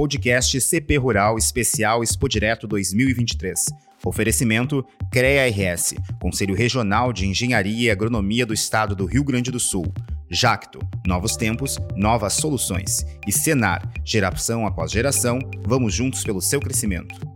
podcast CP Rural Especial Expo Direto 2023. Oferecimento CREA RS, Conselho Regional de Engenharia e Agronomia do Estado do Rio Grande do Sul. Jacto, novos tempos, novas soluções. E Senar, geração após geração, vamos juntos pelo seu crescimento.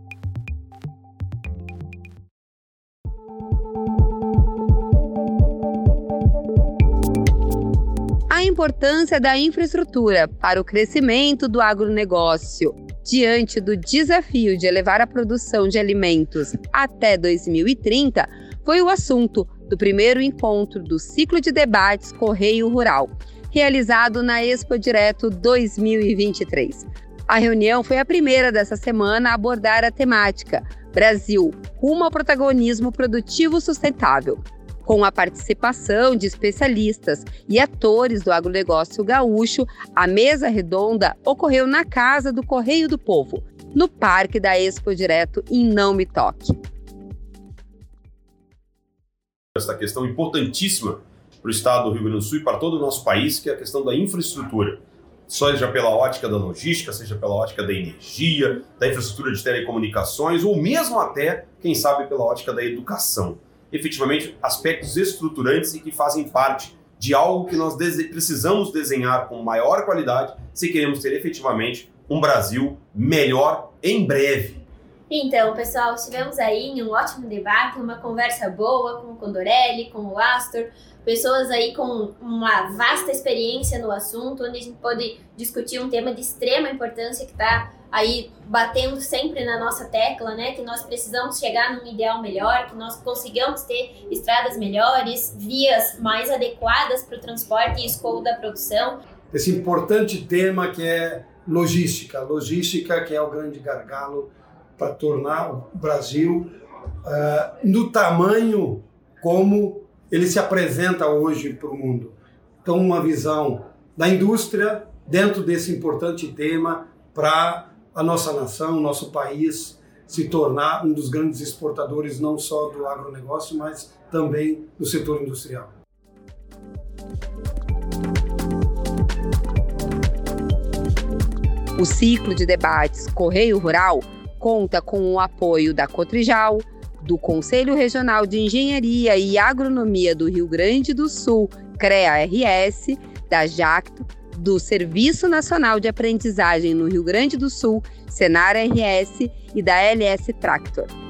A importância da infraestrutura para o crescimento do agronegócio diante do desafio de elevar a produção de alimentos até 2030 foi o assunto do primeiro encontro do ciclo de debates Correio Rural, realizado na Expo Direto 2023. A reunião foi a primeira dessa semana a abordar a temática Brasil rumo ao protagonismo produtivo sustentável, com a participação de especialistas e atores do agronegócio gaúcho, a mesa redonda ocorreu na Casa do Correio do Povo, no Parque da Expo Direto em Não Me Toque. Essa questão importantíssima para o estado do Rio Grande do Sul e para todo o nosso país, que é a questão da infraestrutura. Seja pela ótica da logística, seja pela ótica da energia, da infraestrutura de telecomunicações, ou mesmo até, quem sabe, pela ótica da educação efetivamente aspectos estruturantes e que fazem parte de algo que nós precisamos desenhar com maior qualidade se queremos ter efetivamente um Brasil melhor em breve. Então, pessoal, estivemos aí em um ótimo debate, uma conversa boa com o Condorelli, com o Astor, pessoas aí com uma vasta experiência no assunto, onde a gente pode discutir um tema de extrema importância que está aí batendo sempre na nossa tecla, né, que nós precisamos chegar num ideal melhor, que nós consigamos ter estradas melhores, vias mais adequadas para o transporte e escopo da produção. Esse importante tema que é logística, logística que é o grande gargalo para tornar o Brasil uh, no tamanho como ele se apresenta hoje para o mundo. Então, uma visão da indústria dentro desse importante tema para a nossa nação, nosso país se tornar um dos grandes exportadores não só do agronegócio, mas também do setor industrial. O ciclo de debates Correio Rural conta com o apoio da Cotrijal, do Conselho Regional de Engenharia e Agronomia do Rio Grande do Sul, CREA-RS, da Jacto, do Serviço Nacional de Aprendizagem no Rio Grande do Sul, Senar RS e da LS Tractor.